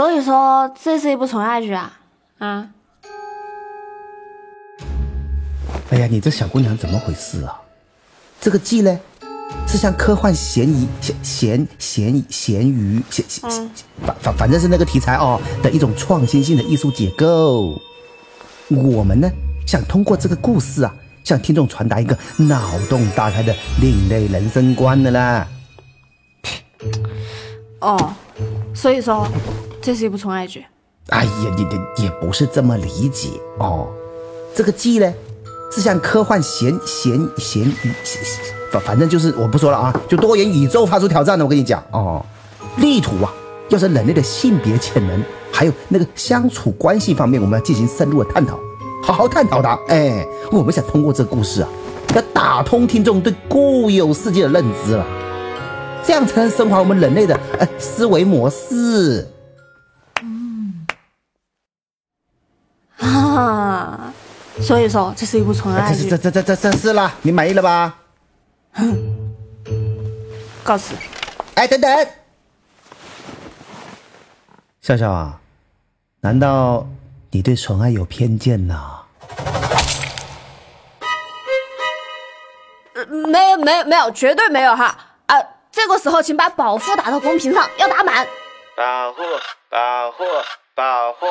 所以说这是一部纯爱剧啊啊！哎呀，你这小姑娘怎么回事啊？这个剧呢，是像科幻悬疑、咸咸咸咸鱼、咸咸反反反正是那个题材哦的一种创新性的艺术结构。我们呢，想通过这个故事啊，向听众传达一个脑洞大开的另类人生观的啦。哦，所以说这是一部纯爱剧。哎呀，也也也不是这么理解哦。这个剧呢，是像科幻咸咸咸鱼，反反正就是我不说了啊，就多元宇宙发出挑战的。我跟你讲哦，力图啊，要是人类的性别潜能，还有那个相处关系方面，我们要进行深入的探讨，好好探讨的。哎，我们想通过这个故事啊，要打通听众对固有世界的认知了。这样才能升华我们人类的呃思维模式。嗯，啊，所以说这是一部纯爱剧。这这这这这是了，你满意了吧？哼，告辞。哎，等等，笑笑啊，难道你对纯爱有偏见呢？没有没有没有，绝对没有哈啊！这个时候，请把保护打到公屏上，要打满。保护，保护，保护。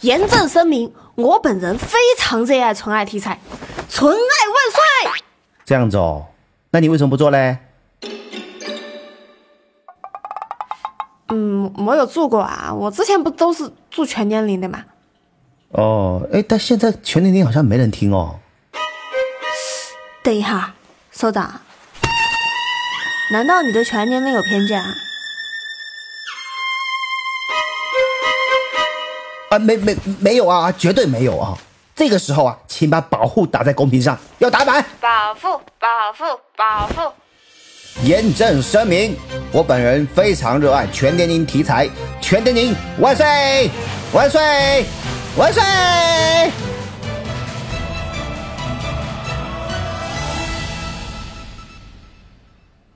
严正声明，我本人非常热爱纯爱题材，纯爱万岁！这样子哦，那你为什么不做嘞？嗯，我有做过啊，我之前不都是做全年龄的吗？哦，哎，但现在全年龄好像没人听哦。等一下，首长，难道你对全年龄有偏见啊？啊，没没没有啊，绝对没有啊！这个时候啊，请把保护打在公屏上，要打满。保护，保护，保护。严正声明，我本人非常热爱全年龄题材，全年龄万岁，万岁，万岁！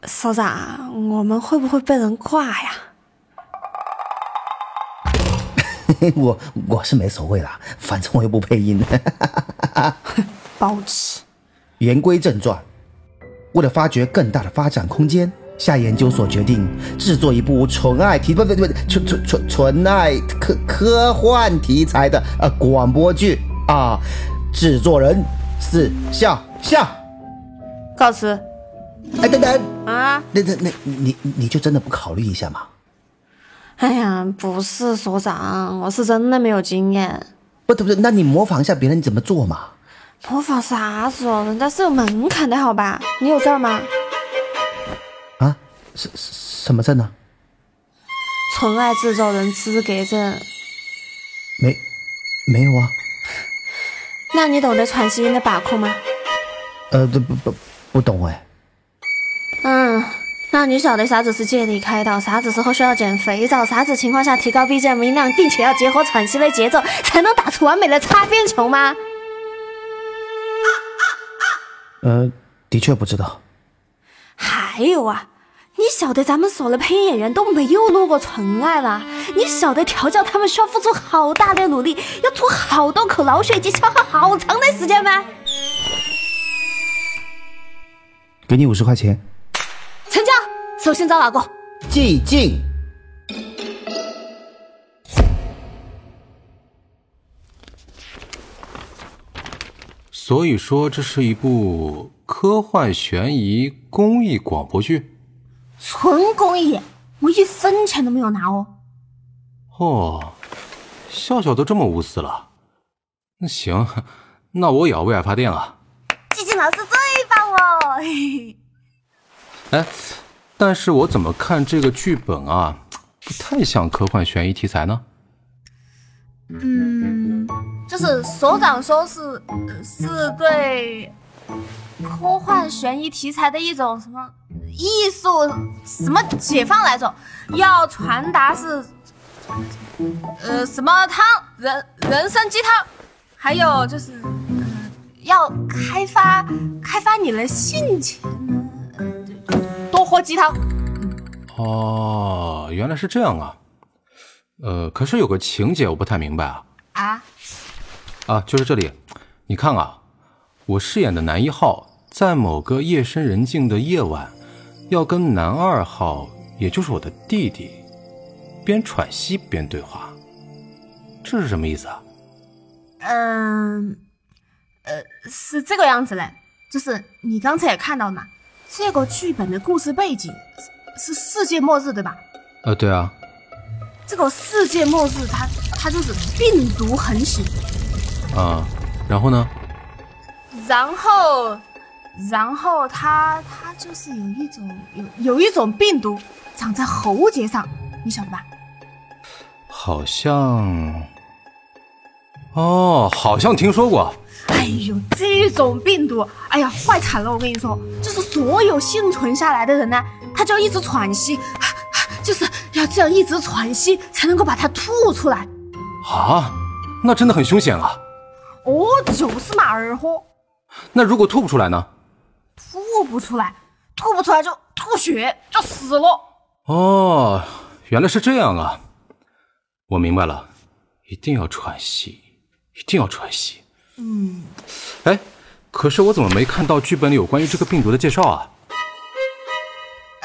首长，我们会不会被人挂呀？我我是没所谓啦，反正我又不配音。包吃。言归正传，为了发掘更大的发展空间，夏研究所决定制作一部纯爱题不不不纯纯纯纯爱科科幻题材的呃广播剧啊。制作人是笑笑。告辞。哎，等等啊！那那那，你你就真的不考虑一下吗？哎呀，不是所长，我是真的没有经验。不对不对，那你模仿一下别人怎么做嘛？模仿啥子哦？人家是有门槛的好吧？你有证吗？啊？什什么证呢？纯爱制造人资格证。没，没有啊。那你懂得喘息音的把控吗？呃，不不不，不懂哎。嗯，那你晓得啥子是借力开导，啥子时候需要减肥皂，啥子情况下提高 BGM 音量，并且要结合喘息的节奏，才能打出完美的擦边球吗？呃，的确不知道。还有啊，你晓得咱们所的配音演员都没有落过纯爱了，你晓得调教他们需要付出好大的努力，要吐好多口老血及消耗好长的时间吗？给你五十块钱。首先找哪个？寂静。所以说，这是一部科幻悬疑公益广播剧。纯公益，我一分钱都没有拿哦。哦，笑笑都这么无私了。那行，那我也要为爱发电了。寂静老师最棒了。哎，但是我怎么看这个剧本啊，不太像科幻悬疑题材呢？嗯，就是所长说是是对科幻悬疑题材的一种什么艺术什么解放来着，要传达是呃什么汤人人参鸡汤，还有就是呃要开发开发你的性潜喝鸡汤。哦，原来是这样啊。呃，可是有个情节我不太明白啊。啊？啊，就是这里，你看啊，我饰演的男一号在某个夜深人静的夜晚，要跟男二号，也就是我的弟弟，边喘息边对话，这是什么意思啊？嗯，呃，是这个样子嘞，就是你刚才也看到了嘛，这个剧本的故事背景是是世界末日，对吧？呃，对啊。这个世界末日，它它就是病毒横行。啊，然后呢？然后，然后它它就是有一种有有一种病毒长在喉结上，你晓得吧？好像，哦，好像听说过。哎呦，这种病毒，哎呀，坏惨了！我跟你说，就是所有幸存下来的人呢，他就要一直喘息，就是要这样一直喘息才能够把它吐出来。啊，那真的很凶险啊！哦，就是嘛，二货。那如果吐不出来呢？吐不出来，吐不出来就吐血，就死了。哦，原来是这样啊！我明白了，一定要喘息，一定要喘息。嗯。哎，可是我怎么没看到剧本里有关于这个病毒的介绍啊？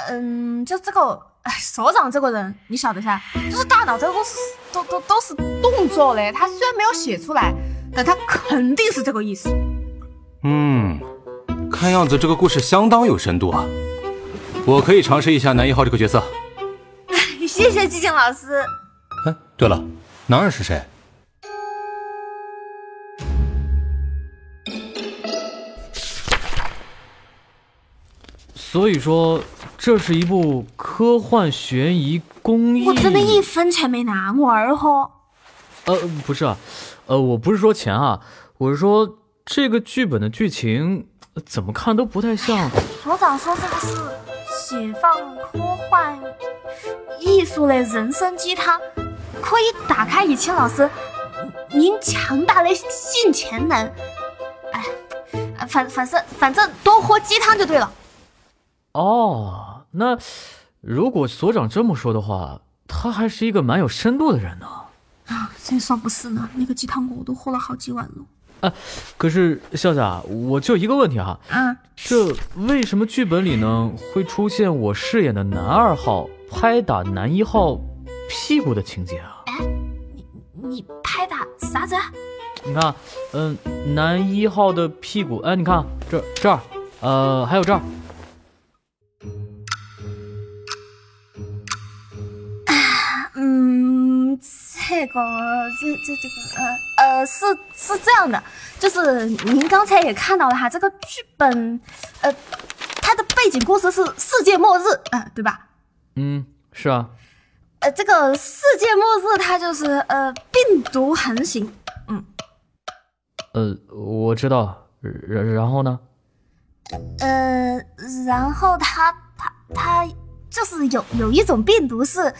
嗯，就这个，哎，所长这个人，你晓得噻，就是大脑这个都是都都都是动作嘞。他虽然没有写出来。但他肯定是这个意思。嗯，看样子这个故事相当有深度啊！我可以尝试一下男一号这个角色。谢谢寂静老师。哎，对了，男二是谁？所以说，这是一部科幻悬疑公益。我真的一分钱没拿，我儿豁。呃，不是啊。呃，我不是说钱啊，我是说这个剧本的剧情怎么看都不太像。所长说这个是解放科幻艺术类人生鸡汤，可以打开以前老师您强大的性潜能。哎，反反正反正多喝鸡汤就对了。哦，那如果所长这么说的话，他还是一个蛮有深度的人呢。啊，这算不是呢？那个鸡汤我都喝了好几碗了。啊，可是笑笑，我就一个问题哈。啊，这为什么剧本里呢会出现我饰演的男二号拍打男一号屁股的情节啊？哎，你你拍打啥子？你看，嗯，男一号的屁股，哎，你看这这儿，呃，还有这儿。这个这这这个呃呃是是这样的，就是您刚才也看到了哈，这个剧本呃它的背景故事是世界末日啊，对吧？嗯，是啊。呃，这个世界末日它就是呃病毒横行，嗯。呃，我知道，然然后呢？呃，然后它它它。就是有有一种病毒是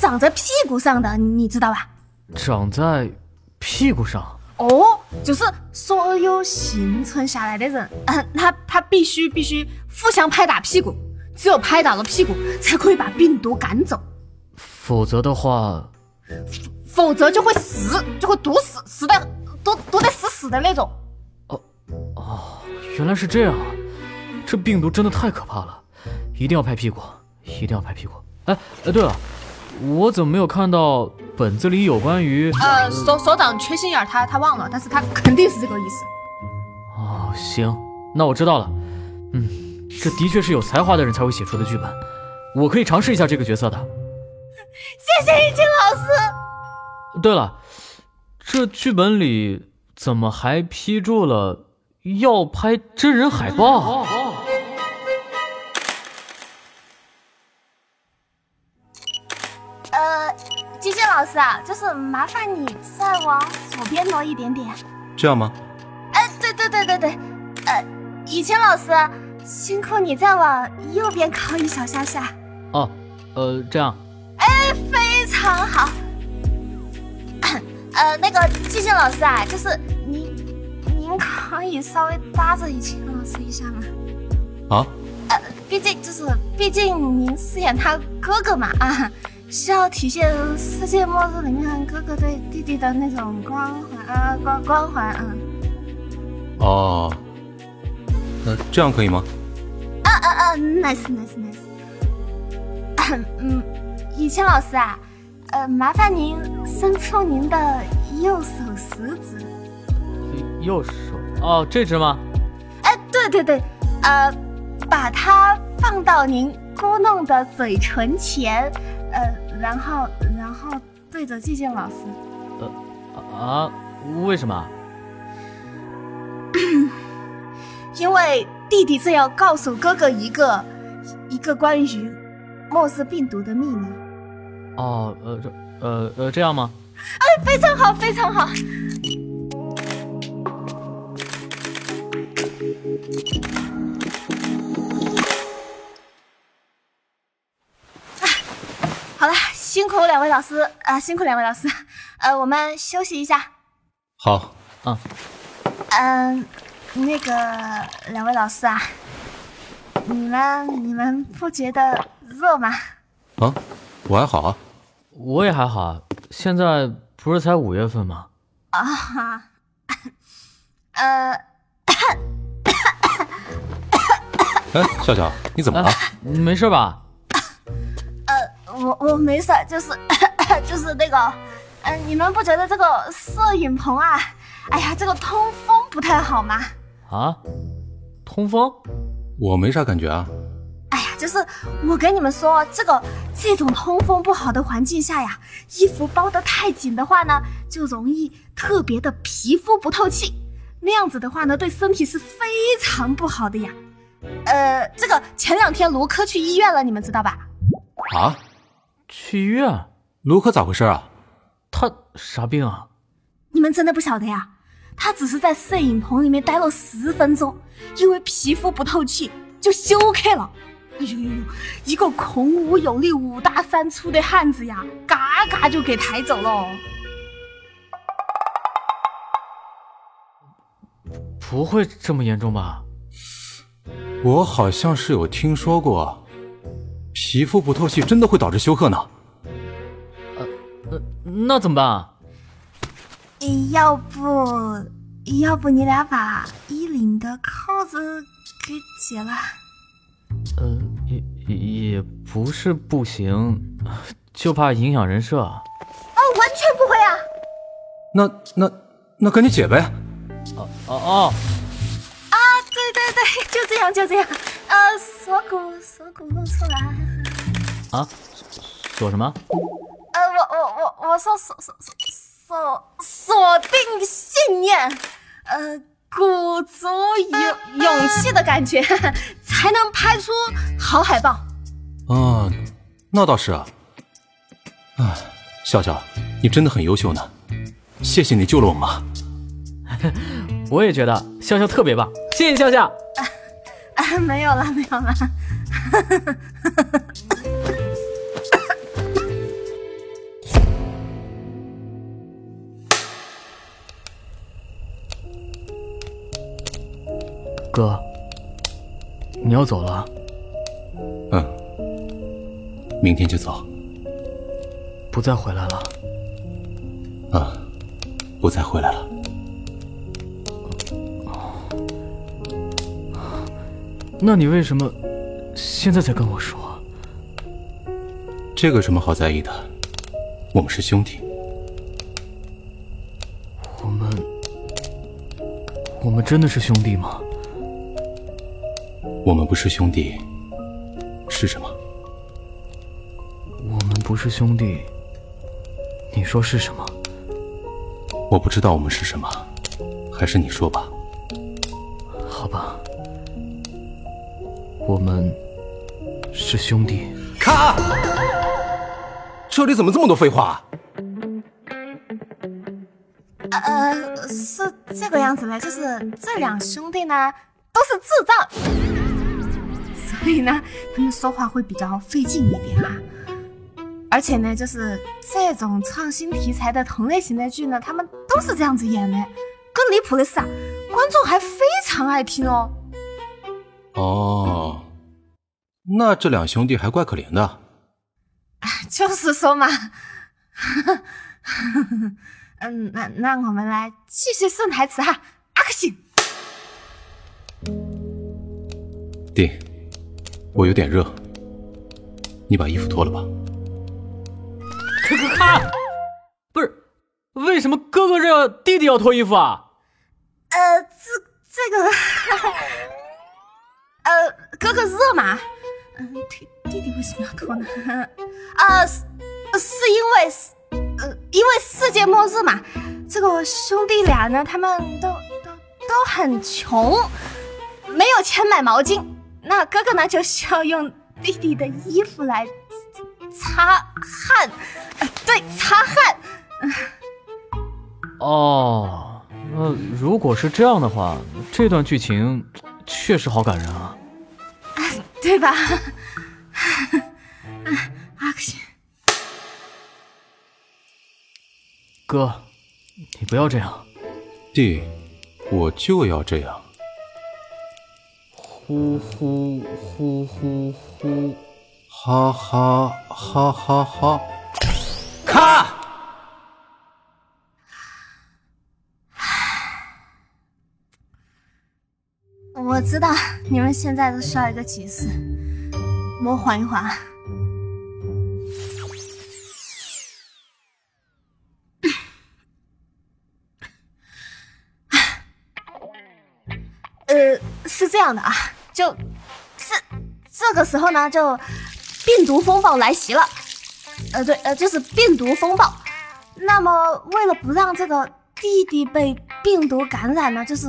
长在屁股上的，你知道吧？长在屁股上？哦，就是所有幸存下来的人，嗯，他他必须必须互相拍打屁股，只有拍打了屁股，才可以把病毒赶走。否则的话，否则就会死，就会毒死，死的毒毒得死死的那种。哦哦，原来是这样啊！这病毒真的太可怕了，一定要拍屁股。一定要拍屁股！哎哎，对了，我怎么没有看到本子里有关于……呃，所所长缺心眼，他他忘了，但是他肯定是这个意思。哦，行，那我知道了。嗯，这的确是有才华的人才会写出的剧本，我可以尝试一下这个角色的。谢谢易清老师。对了，这剧本里怎么还批注了要拍真人海报？就是麻烦你再往左边挪一点点，这样吗？哎，对对对对对，呃，以前老师辛苦你再往右边靠一小下下。哦，呃，这样。哎，非常好。呃，那个季星老师啊，就是您，您可以稍微搭着以前老师一下吗？啊？呃，毕竟就是，毕竟您饰演他哥哥嘛啊，需要体现世界末日里面哥哥对弟弟的那种光环啊，光光环啊。哦，那这样可以吗？啊啊啊！nice nice nice。嗯，雨谦老师啊，呃，麻烦您伸出您的右手食指。右手？哦，这只吗？哎，对对对，呃，把它放到您咕弄的嘴唇前，呃，然后然后对着季建老师。呃啊？为什么？因为弟弟正要告诉哥哥一个一个关于莫斯病毒的秘密。哦，呃，这，呃呃，这样吗？哎，非常好，非常好。好辛苦两位老师啊，辛苦两位老师。呃，我们休息一下。好，啊，嗯，那个两位老师啊，你们你们不觉得热吗？啊，我还好啊。我也还好啊。现在不是才五月份吗？啊哈，呃，哎，笑笑，你怎么了？没事吧？呃，我我没事，就是 就是那个，嗯、你们不觉得这个摄影棚啊，哎呀，这个通风不太好吗？啊？通风？我没啥感觉啊。哎呀，就是我跟你们说，这个这种通风不好的环境下呀，衣服包得太紧的话呢，就容易特别的皮肤不透气，那样子的话呢，对身体是非常不好的呀。呃，这个前两天卢科去医院了，你们知道吧？啊？去医院？卢克咋回事啊？他啥病啊？你们真的不晓得呀？他只是在摄影棚里面待了十分钟，因为皮肤不透气就休克了。哎呦呦呦！一个孔武有力、五大三粗的汉子呀，嘎嘎就给抬走了。不会这么严重吧？我好像是有听说过，皮肤不透气真的会导致休克呢。呃，那怎么办啊？要不，要不你俩把衣领的扣子给解了？呃，也也不是不行，就怕影响人设。哦，完全不会啊！那那那赶紧解呗。哦哦哦，啊，对对对，就这样就这样。呃，锁骨锁骨露出来。啊，锁什么？呃，我我我我说锁锁锁锁锁定信念，呃，鼓足勇勇气的感觉，才能拍出好海报。啊，那倒是啊。啊，笑笑，你真的很优秀呢，谢谢你救了我妈。我也觉得笑笑特别棒，谢谢笑笑。啊，没有了没有了。哥，你要走了？嗯，明天就走。不再回来了？啊，不再回来了。那你为什么现在才跟我说？这个什么好在意的？我们是兄弟。我们，我们真的是兄弟吗？我们不是兄弟，是什么？我们不是兄弟，你说是什么？我不知道我们是什么，还是你说吧。好吧，我们是兄弟。卡！这里怎么这么多废话？呃，是这个样子的，就是这两兄弟呢都是智障，所以呢他们说话会比较费劲一点哈、而且呢，就是这种创新题材的同类型的剧呢，他们都是这样子演的。更离谱的是啊，观众还非常爱听哦。哦，那这两兄弟还怪可怜的。就是说嘛，嗯，那那我们来继续送台词哈，action。弟，我有点热，你把衣服脱了吧。可可看，不是，为什么哥哥热，弟弟要脱衣服啊？呃，这这个，呃，哥哥热嘛，嗯，弟弟弟为什么要脱呢？啊，是是因为，呃，因为世界末日嘛，这个兄弟俩呢，他们都都都很穷，没有钱买毛巾，那哥哥呢就需要用弟弟的衣服来擦汗，呃，对，擦汗。哦，那如果是这样的话，这段剧情确实好感人啊。对吧？阿克西，哥，你不要这样。弟，我就要这样。呼呼呼呼呼，哈哈哈哈哈！咔！我知道你们现在都需要一个解释，我缓一缓。呃，是这样的啊，就是这个时候呢，就病毒风暴来袭了。呃，对，呃，就是病毒风暴。那么，为了不让这个弟弟被病毒感染呢，就是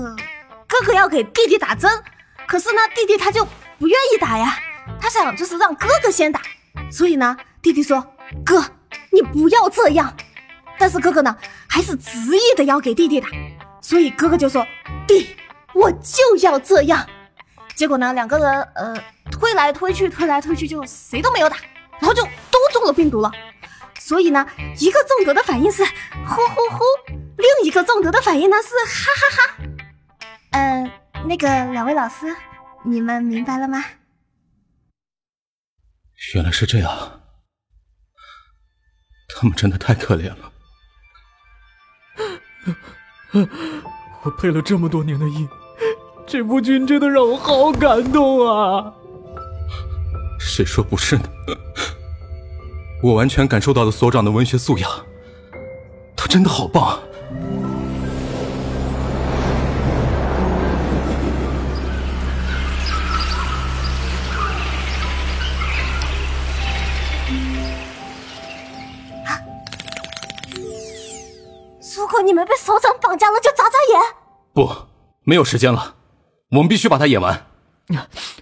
哥哥要给弟弟打针，可是呢，弟弟他就不愿意打呀，他想就是让哥哥先打。所以呢，弟弟说：“哥，你不要这样。”但是哥哥呢，还是执意的要给弟弟打。所以哥哥就说：“弟，我就要这样。”结果呢，两个人呃推来推去，推来推去，就谁都没有打，然后就都中了病毒了。所以呢，一个中毒的反应是呼呼呼，另一个中毒的反应呢是哈哈哈。嗯、那个两位老师，你们明白了吗？原来是这样，他们真的太可怜了。我配了这么多年的音，这部剧真的让我好感动啊！谁说不是呢？我完全感受到了所长的文学素养，他真的好棒。如你们被首长绑架了，就眨眨眼。不，没有时间了，我们必须把它演完。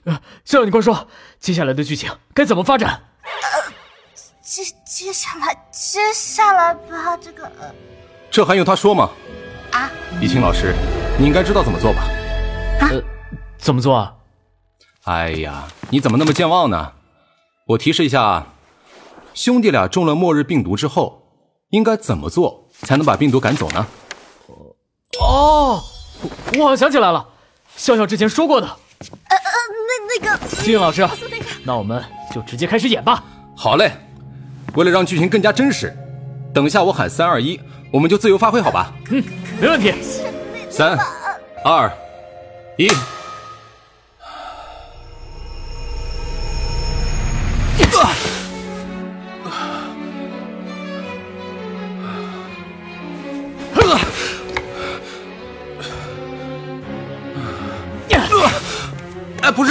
呃，校长，你快说，接下来的剧情该怎么发展？接接下来，接下来吧，这个呃这还用他说吗？啊，李青老师，你应该知道怎么做吧？啊，怎么做啊？哎呀，你怎么那么健忘呢？我提示一下，兄弟俩中了末日病毒之后，应该怎么做才能把病毒赶走呢？哦，我我好像想起来了，笑笑之前说过的。呃呃，那那个金老师那个，那我们就直接开始演吧。好嘞，为了让剧情更加真实，等一下我喊三二一，我们就自由发挥，好吧？嗯，没问题。三、二、一。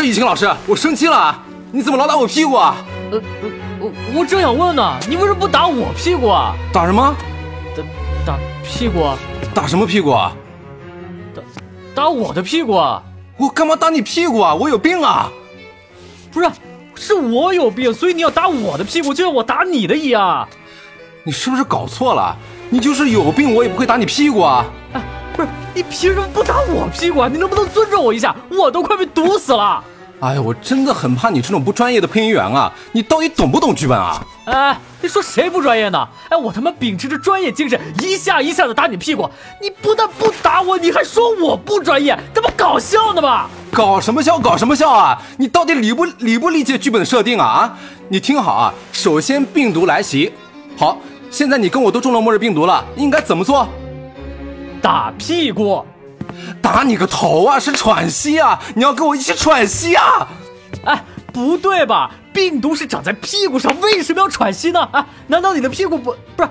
雨晴老师，我生气了啊！你怎么老打我屁股啊？呃，呃我我正想问呢，你为什么不打我屁股啊？打什么？打打屁股啊？打什么屁股啊？打我的屁股啊？我干嘛打你屁股啊？我有病啊！不是，是我有病，所以你要打我的屁股，就像我打你的一样。你是不是搞错了？你就是有病，我也不会打你屁股啊！哎，不是，你凭什么不打我屁股啊？你能不能尊重我一下？我都快被毒死了。哎呀，我真的很怕你这种不专业的配音员啊！你到底懂不懂剧本啊？哎，你说谁不专业呢？哎，我他妈秉持着专业精神，一下一下的打你屁股，你不但不打我，你还说我不专业，这不搞笑呢吧？搞什么笑？搞什么笑啊？你到底理不理不理解剧本设定啊？啊，你听好啊！首先病毒来袭，好，现在你跟我都中了末日病毒了，应该怎么做？打屁股。打你个头啊！是喘息啊！你要跟我一起喘息啊！哎，不对吧？病毒是长在屁股上，为什么要喘息呢？啊，难道你的屁股不不是，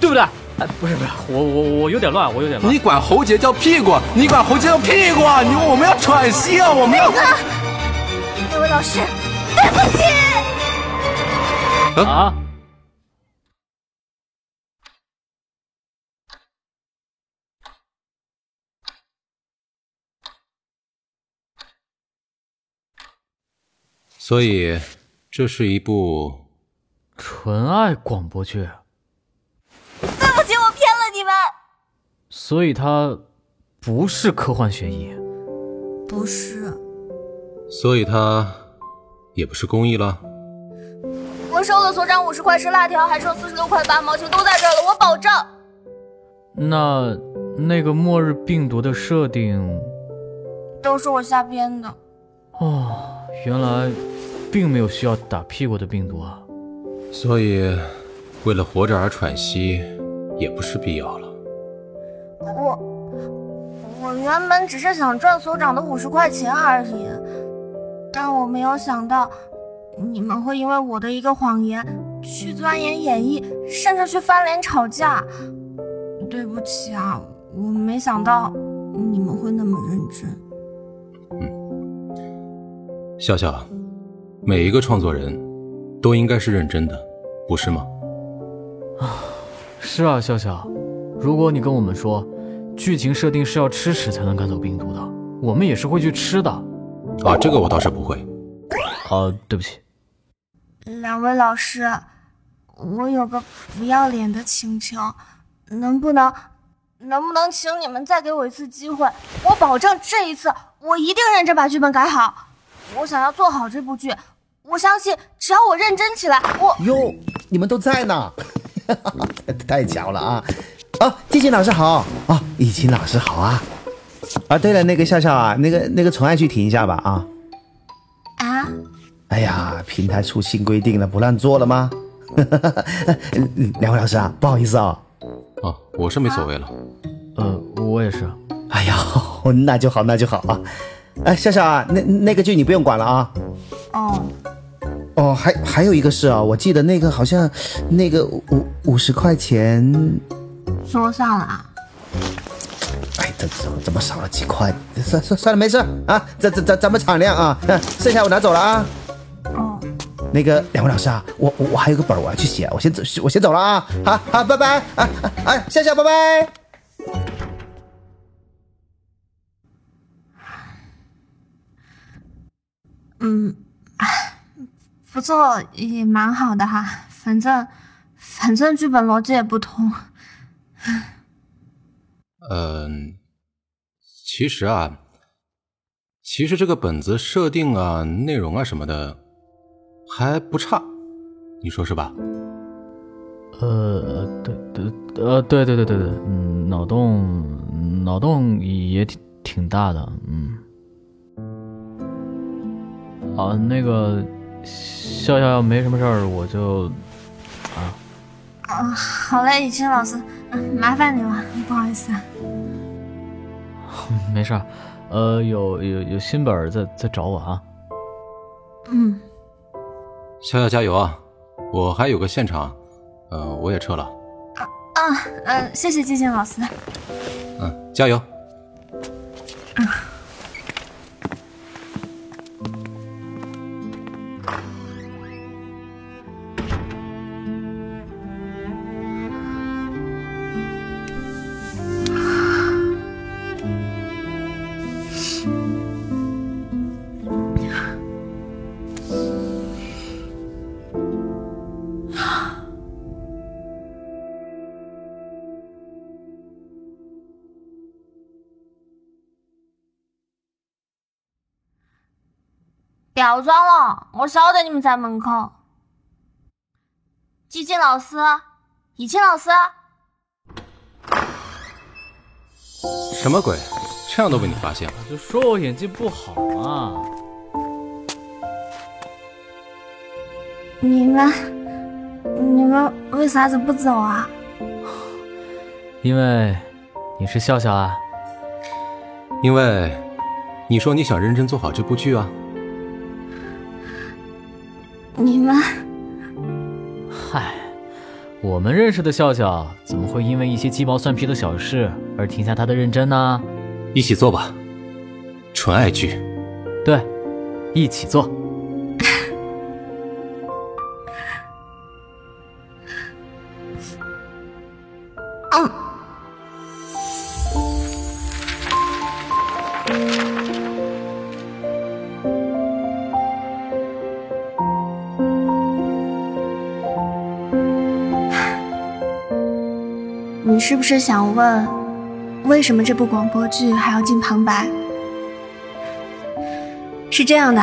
对不对？哎，不是不是，我我我有点乱，我有点乱。你管喉结叫屁股？你管喉结叫屁股啊？你我们要喘息啊！我们要。那位老师，对不起。啊？所以，这是一部纯爱广播剧。对不起，我骗了你们。所以它不是科幻悬疑。不是。所以它也不是公益了。我收了所长五十块吃辣条，还剩四十六块八毛钱，都在这儿了，我保证。那那个末日病毒的设定都是我瞎编的。哦，原来。并没有需要打屁股的病毒啊，所以为了活着而喘息也不是必要了。我我原本只是想赚所长的五十块钱而已，但我没有想到你们会因为我的一个谎言去钻研演绎，甚至去翻脸吵架。对不起啊，我没想到你们会那么认真。嗯，笑笑。每一个创作人，都应该是认真的，不是吗？啊，是啊，笑笑，如果你跟我们说，剧情设定是要吃屎才能赶走病毒的，我们也是会去吃的。啊，这个我倒是不会。啊，对不起。两位老师，我有个不要脸的请求，能不能，能不能请你们再给我一次机会？我保证这一次我一定认真把剧本改好。我想要做好这部剧。我相信，只要我认真起来，我哟，你们都在呢，太巧了啊！啊，静静老师好啊，易清老师好啊！啊，对了，那个笑笑啊，那个那个宠爱去停一下吧啊！啊？哎呀，平台出新规定了，不让做了吗？两位老师啊，不好意思啊。哦，我是没所谓了。呃，我也是。哎呀，那就好，那就好啊。哎，笑笑啊，那那个剧你不用管了啊。哦。哦，还还有一个事啊，我记得那个好像，那个五五十块钱，说上了。哎，这怎么怎么少了几块？算算算了，没事啊，咱咱咱咱们敞亮啊，剩下我拿走了啊。哦。那个两位老师啊，我我我还有个本我要去写，我先走，我先走了啊。好好，拜拜啊啊，笑笑拜拜。嗯。不做，也蛮好的哈。反正，反正剧本逻辑也不通。嗯，其实啊，其实这个本子设定啊、内容啊什么的还不差，你说是吧？呃，对对，呃，对对对对对，嗯，脑洞脑洞也挺挺大的，嗯。啊，那个。笑笑，要没什么事儿，我就啊。嗯，好嘞，雨清老师，麻烦你了，不好意思啊。没事儿，呃，有有有新本再再找我啊。嗯。笑笑加油啊！我还有个现场，呃，我也撤了。啊啊嗯，谢谢静静老师。嗯，加油。嗯。不要装了，我晓得你们在门口。季静老师，易清老师，什么鬼？这样都被你发现了。就说我演技不好嘛。你们，你们为啥子不走啊？因为你是笑笑啊。因为你说你想认真做好这部剧啊。你们，嗨，我们认识的笑笑怎么会因为一些鸡毛蒜皮的小事而停下他的认真呢？一起做吧，纯爱剧。对，一起做。是不是想问，为什么这部广播剧还要进旁白？是这样的，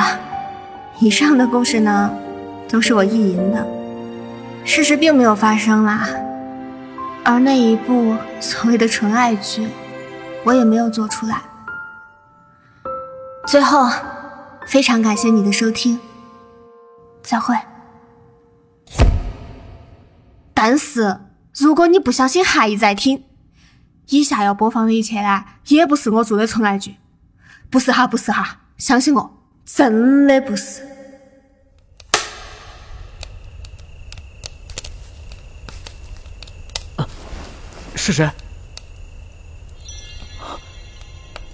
以上的故事呢，都是我意淫的，事实并没有发生啦。而那一部所谓的纯爱剧，我也没有做出来。最后，非常感谢你的收听，再会。但是，如果你不小心还在听，以下要播放的一切呢，也不是我做的纯爱剧，不是哈，不是哈，相信我，真的不是。是谁？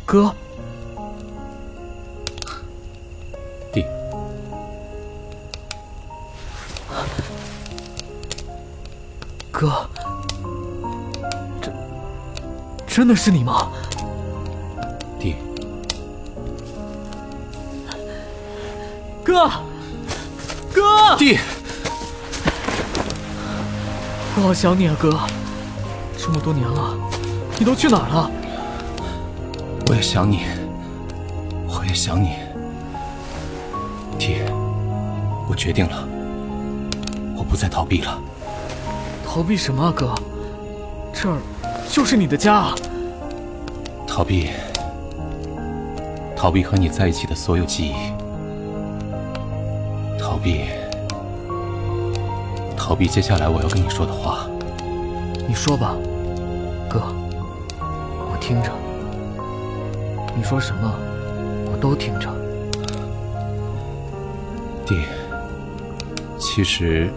哥，哥，这真的是你吗？弟，哥，哥，弟，我好想你啊，哥。这么多年了，你都去哪儿了？我也想你，我也想你，弟，我决定了，我不再逃避了。逃避什么啊，哥？这儿就是你的家啊！逃避，逃避和你在一起的所有记忆，逃避，逃避接下来我要跟你说的话。你说吧。哥，我听着，你说什么，我都听着。弟，其实，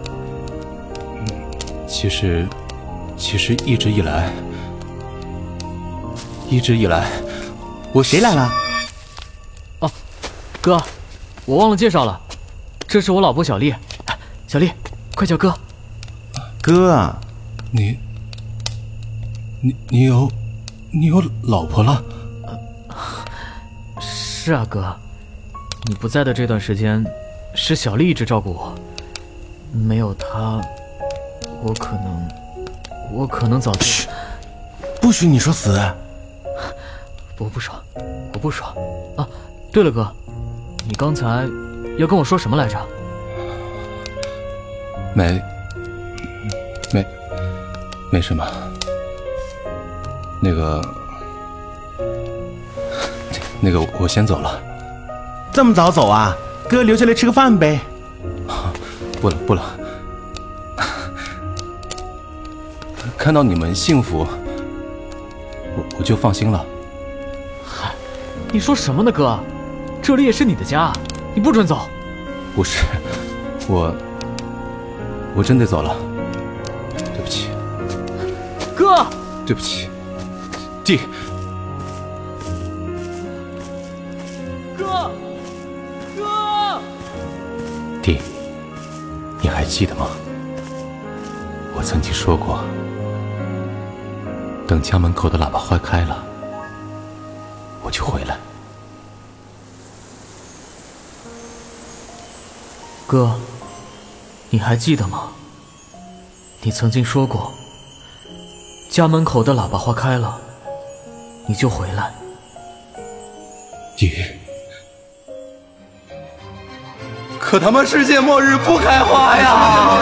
其实，其实一直以来，一直以来，我谁来了？哦，哥，我忘了介绍了，这是我老婆小丽。小丽，快叫哥。哥啊，你。你你有，你有老婆了？是啊，哥，你不在的这段时间，是小丽一直照顾我，没有她，我可能，我可能早就……不许你说死！我不说，我不说。啊，对了，哥，你刚才要跟我说什么来着？没，没，没什么。那个，那个，我先走了。这么早走啊？哥留下来吃个饭呗。不了不了，看到你们幸福，我我就放心了。嗨，你说什么呢，哥？这里也是你的家，你不准走。不是，我我真得走了，对不起，哥，对不起。弟，哥，哥，弟，你还记得吗？我曾经说过，等家门口的喇叭花开了，我就回来。哥，你还记得吗？你曾经说过，家门口的喇叭花开了。你就回来，弟。可他妈世界末日不开花呀！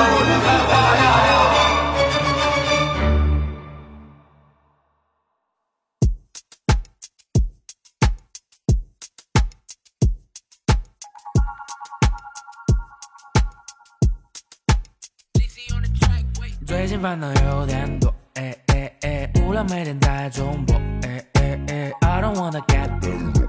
最近烦恼有点多，哎哎哎，无聊每天在重播，哎哎哎，I don't wanna get bored。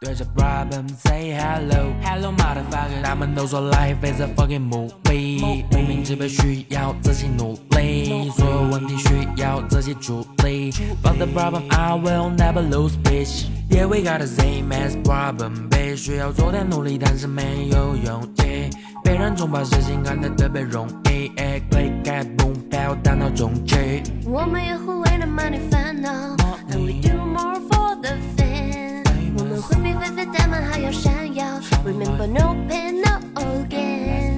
对着 problem say hello，hello motherfucker，他们都说 life is a fucking movie，明明只被需要自己努力，所有问题需要自己处理。But the problem I will never lose bitch。Yeah we got the same as problem，被需要做点努力，但是没有勇气。被人总把事情看得特别容易，click get boom，飘大脑中去。我们也会为了 money 烦恼，and we do more for the fame。我们会比飞飞他们还要闪耀，Remember no pain no again。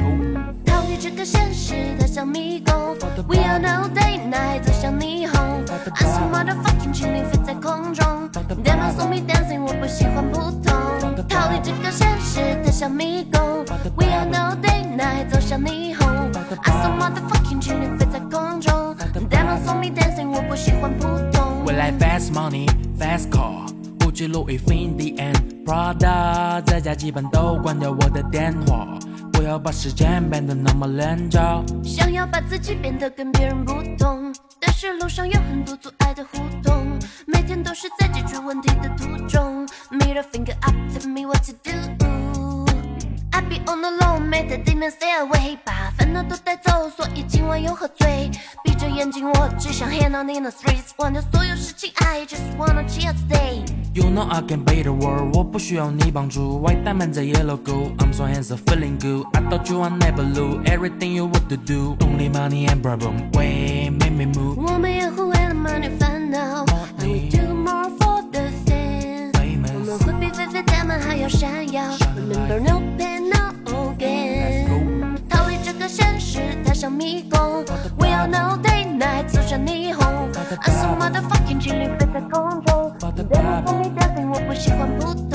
逃离这个现实，它像迷宫，We all know day night 走向霓虹。I'm so motherfucking chilling 飞在空中，Demons on me dancing，我不喜欢普通。逃离这个现实，它像迷宫，We all know day night 走向霓虹。I'm so motherfucking chilling 飞在空中，Demons on me dancing，我不喜欢普通。未来 fast money fast car，不记录 if in the end Prada，在家基本都关掉我的电话，不要把时间变得那么廉价。想要把自己变得跟别人不同，但是路上有很多阻碍的互动，每天都是在解决问题的途中。Middle finger up, tell me what to do. I be on the low，每天地面 stay away，把烦恼都带走，所以今晚又喝醉。闭着眼睛，我只想 hang out in the streets，忘掉所有事情，I just wanna chill today。 You know I can be the world，我不需要你帮助。White diamond 在 yellow gold，I'm so handsome feeling good。I thought you would never lose everything you want to do。Only money and problem way make me move。我们也会为了 money 烦恼，and we do more for the fame。我们会比飞飞他们还要闪耀，Remember no pain no 像迷宫，We all know day night 走向霓虹，I'm so motherfucking chilling 飞在空中，Demons on me dancing，我不喜欢普通。